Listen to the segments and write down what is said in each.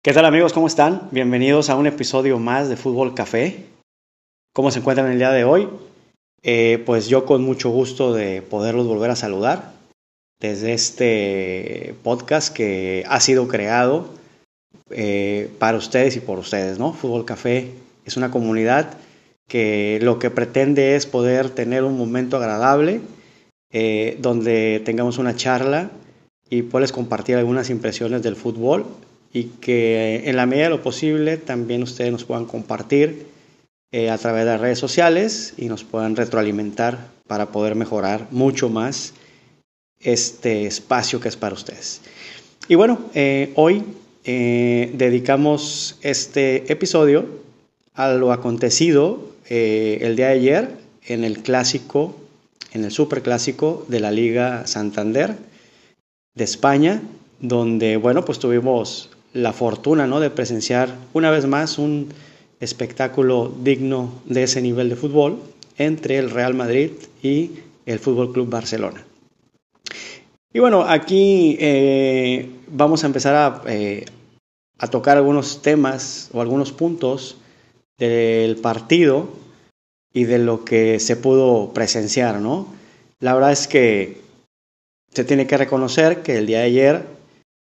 ¿Qué tal amigos? ¿Cómo están? Bienvenidos a un episodio más de Fútbol Café. ¿Cómo se encuentran el día de hoy? Eh, pues yo con mucho gusto de poderlos volver a saludar desde este podcast que ha sido creado eh, para ustedes y por ustedes, ¿no? Fútbol Café es una comunidad que lo que pretende es poder tener un momento agradable eh, donde tengamos una charla y puedes compartir algunas impresiones del fútbol y que en la medida de lo posible también ustedes nos puedan compartir eh, a través de las redes sociales y nos puedan retroalimentar para poder mejorar mucho más este espacio que es para ustedes. Y bueno, eh, hoy eh, dedicamos este episodio a lo acontecido el día de ayer en el clásico, en el superclásico de la Liga Santander de España, donde, bueno, pues tuvimos la fortuna ¿no? de presenciar una vez más un espectáculo digno de ese nivel de fútbol entre el Real Madrid y el Fútbol Club Barcelona. Y bueno, aquí eh, vamos a empezar a, eh, a, tocar algunos temas o algunos puntos del partido y de lo que se pudo presenciar, ¿no? La verdad es que se tiene que reconocer que el día de ayer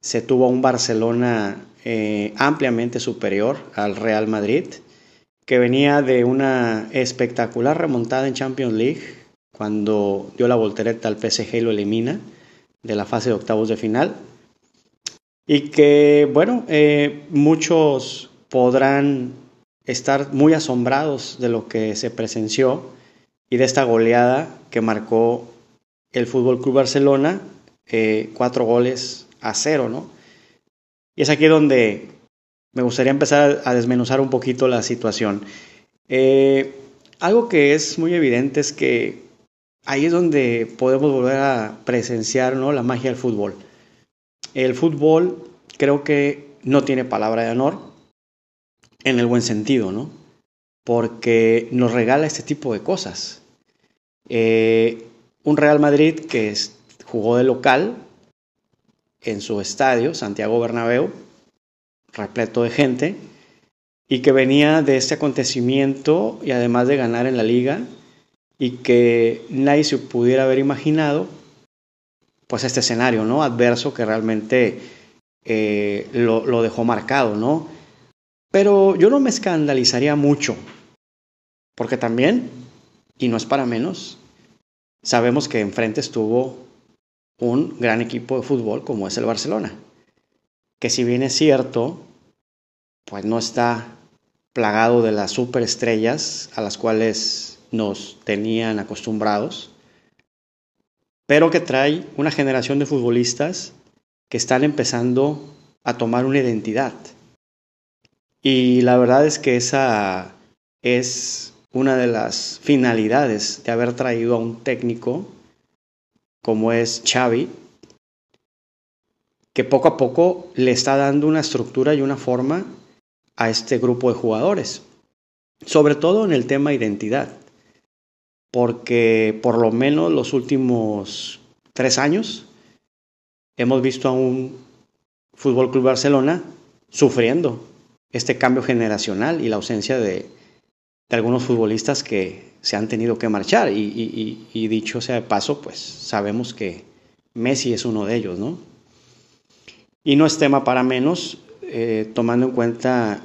se tuvo un Barcelona eh, ampliamente superior al Real Madrid, que venía de una espectacular remontada en Champions League, cuando dio la voltereta al PSG y lo elimina de la fase de octavos de final. Y que, bueno, eh, muchos podrán estar muy asombrados de lo que se presenció y de esta goleada que marcó el Fútbol Club Barcelona, eh, cuatro goles a cero, ¿no? Y es aquí donde me gustaría empezar a desmenuzar un poquito la situación. Eh, algo que es muy evidente es que ahí es donde podemos volver a presenciar ¿no? la magia del fútbol. El fútbol creo que no tiene palabra de honor en el buen sentido, ¿no? Porque nos regala este tipo de cosas. Eh, un Real Madrid que jugó de local, en su estadio, Santiago Bernabéu, repleto de gente, y que venía de este acontecimiento y además de ganar en la liga, y que nadie se pudiera haber imaginado, pues este escenario, ¿no? Adverso que realmente eh, lo, lo dejó marcado, ¿no? Pero yo no me escandalizaría mucho, porque también, y no es para menos, sabemos que enfrente estuvo un gran equipo de fútbol como es el Barcelona, que si bien es cierto, pues no está plagado de las superestrellas a las cuales nos tenían acostumbrados, pero que trae una generación de futbolistas que están empezando a tomar una identidad. Y la verdad es que esa es una de las finalidades de haber traído a un técnico como es Xavi, que poco a poco le está dando una estructura y una forma a este grupo de jugadores, sobre todo en el tema identidad, porque por lo menos los últimos tres años hemos visto a un Fútbol Club Barcelona sufriendo este cambio generacional y la ausencia de, de algunos futbolistas que se han tenido que marchar. Y, dicho sea de paso, pues sabemos que Messi es uno de ellos, ¿no? Y no es tema para menos, eh, tomando en cuenta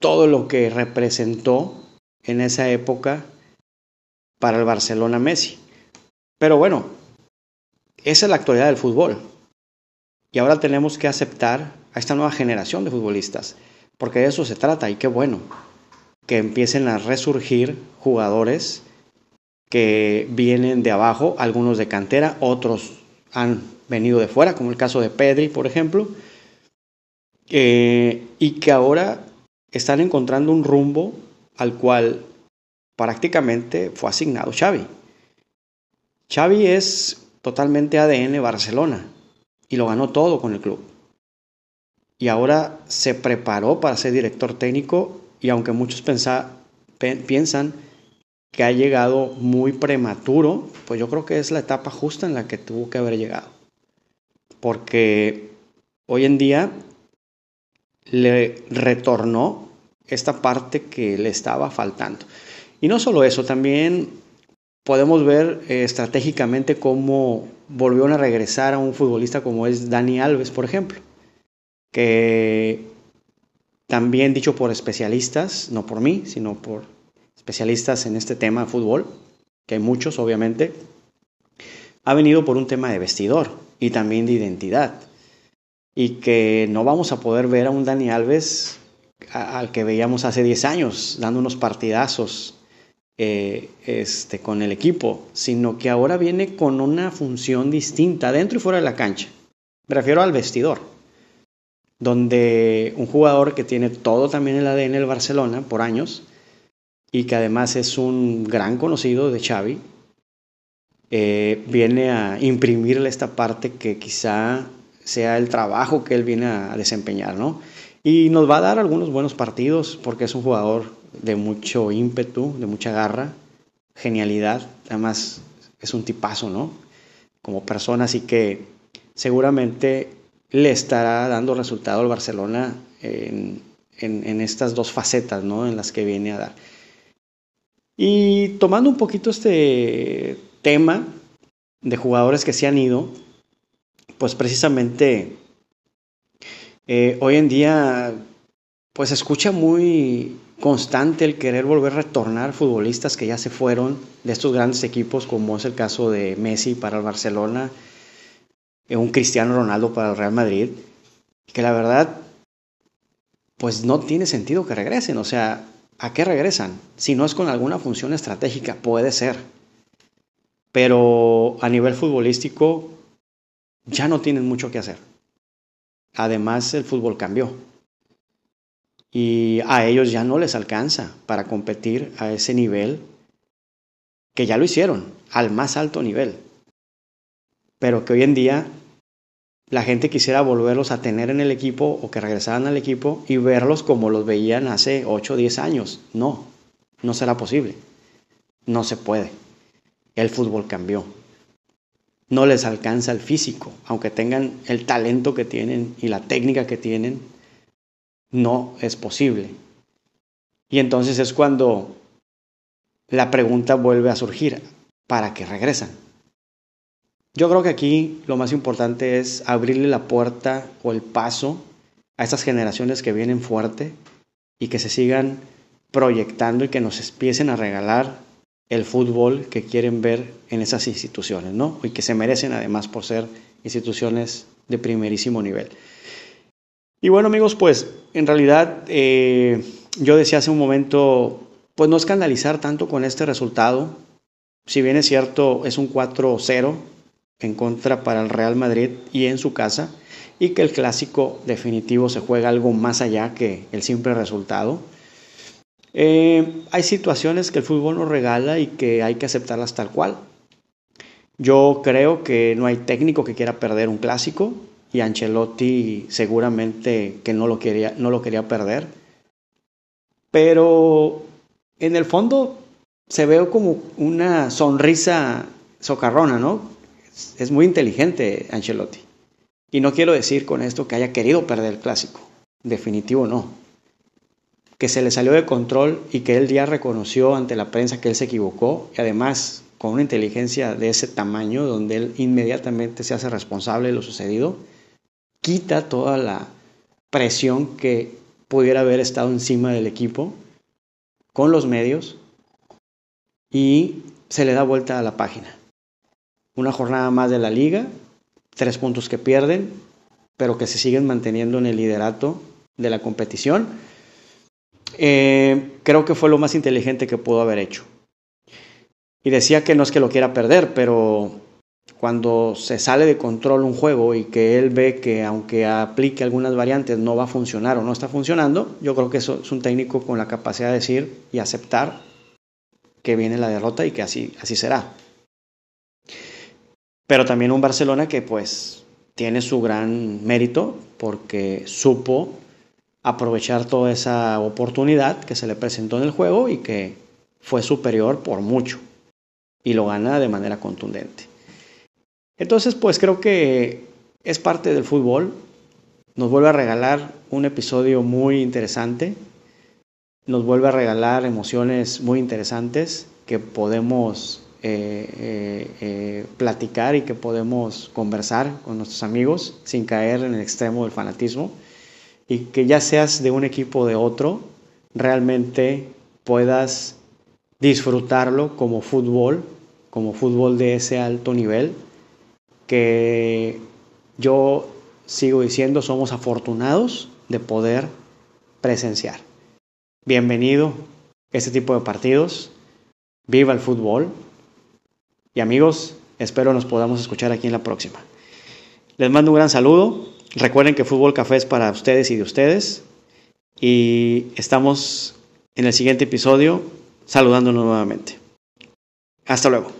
todo lo que representó en esa época para el Barcelona Messi. Pero bueno, esa es la actualidad del fútbol. Y ahora tenemos que aceptar a esta nueva generación de futbolistas, porque de eso se trata y qué bueno que empiecen a resurgir jugadores que vienen de abajo, algunos de cantera, otros han venido de fuera, como el caso de Pedri, por ejemplo, eh, y que ahora están encontrando un rumbo al cual prácticamente fue asignado Xavi. Xavi es totalmente ADN Barcelona y lo ganó todo con el club. Y ahora se preparó para ser director técnico y aunque muchos piensan que ha llegado muy prematuro, pues yo creo que es la etapa justa en la que tuvo que haber llegado. Porque hoy en día le retornó esta parte que le estaba faltando. Y no solo eso, también podemos ver eh, estratégicamente cómo volvieron a regresar a un futbolista como es Dani Alves, por ejemplo, que también dicho por especialistas, no por mí, sino por especialistas en este tema de fútbol, que hay muchos obviamente, ha venido por un tema de vestidor y también de identidad. Y que no vamos a poder ver a un Dani Alves al que veíamos hace 10 años, dando unos partidazos eh, este, con el equipo, sino que ahora viene con una función distinta dentro y fuera de la cancha. Me refiero al vestidor, donde un jugador que tiene todo también el ADN del Barcelona por años y que además es un gran conocido de Xavi, eh, viene a imprimirle esta parte que quizá sea el trabajo que él viene a desempeñar, ¿no? Y nos va a dar algunos buenos partidos porque es un jugador de mucho ímpetu, de mucha garra, genialidad. Además, es un tipazo, ¿no? Como persona, así que seguramente le estará dando resultado al Barcelona en, en, estas dos facetas, ¿no? En las que viene a dar. Y tomando un poquito este tema de jugadores que se han ido, pues precisamente eh, hoy en día pues escucha muy constante el querer volver a retornar futbolistas que ya se fueron de estos grandes equipos, como es el caso de Messi para el Barcelona, un Cristiano Ronaldo para el Real Madrid, que la verdad, pues no tiene sentido que regresen. O sea, ¿a qué regresan? Si no es con alguna función estratégica, puede ser. Pero a nivel futbolístico, ya no tienen mucho que hacer. Además, el fútbol cambió y a ellos ya no les alcanza para competir a ese nivel que ya lo hicieron, al más alto nivel, pero que hoy en día la gente quisiera volverlos a tener en el equipo o que regresaran al equipo y verlos como los veían hace 8 o 10 años. No, no será posible. No se puede. El fútbol cambió. No les alcanza el físico, aunque tengan el talento que tienen y la técnica que tienen, no es posible. Y entonces es cuando la pregunta vuelve a surgir, ¿para qué regresan? Yo creo que aquí lo más importante es abrirle la puerta o el paso a estas generaciones que vienen fuerte y que se sigan proyectando y que nos empiecen a regalar el fútbol que quieren ver en esas instituciones, ¿no? Y que se merecen además por ser instituciones de primerísimo nivel. Y bueno amigos, pues en realidad eh, yo decía hace un momento, pues no escandalizar tanto con este resultado. Si bien es cierto, es un 4-0 en contra para el Real Madrid y en su casa, y que el clásico definitivo se juega algo más allá que el simple resultado. Eh, hay situaciones que el fútbol nos regala y que hay que aceptarlas tal cual. Yo creo que no hay técnico que quiera perder un clásico y Ancelotti seguramente que no lo quería, no lo quería perder. Pero en el fondo se ve como una sonrisa socarrona, ¿no? Es muy inteligente Ancelotti. Y no quiero decir con esto que haya querido perder el clásico. Definitivo no. Que se le salió de control y que él ya reconoció ante la prensa que él se equivocó y además con una inteligencia de ese tamaño donde él inmediatamente se hace responsable de lo sucedido quita toda la presión que pudiera haber estado encima del equipo con los medios y se le da vuelta a la página. Una jornada más de la liga, tres puntos que pierden, pero que se siguen manteniendo en el liderato de la competición. Eh, creo que fue lo más inteligente que pudo haber hecho. Y decía que no es que lo quiera perder, pero cuando se sale de control un juego y que él ve que aunque aplique algunas variantes no va a funcionar o no está funcionando, yo creo que eso es un técnico con la capacidad de decir y aceptar que viene la derrota y que así, así será. Pero también un Barcelona que pues tiene su gran mérito porque supo aprovechar toda esa oportunidad que se le presentó en el juego y que fue superior por mucho y lo gana de manera contundente. Entonces, pues creo que es parte del fútbol. nos vuelve a regalar un episodio muy interesante, nos vuelve a regalar emociones muy interesantes que podemos eh, eh, platicar y que podemos conversar con nuestros amigos sin caer en el extremo del fanatismo y que ya seas de un equipo o de otro, realmente puedas disfrutarlo como fútbol, como fútbol de ese alto nivel, que yo sigo diciendo, somos afortunados de poder presenciar. Bienvenido a este tipo de partidos. Viva el fútbol. Y amigos, espero nos podamos escuchar aquí en la próxima. Les mando un gran saludo. Recuerden que Fútbol Café es para ustedes y de ustedes. Y estamos en el siguiente episodio saludándonos nuevamente. Hasta luego.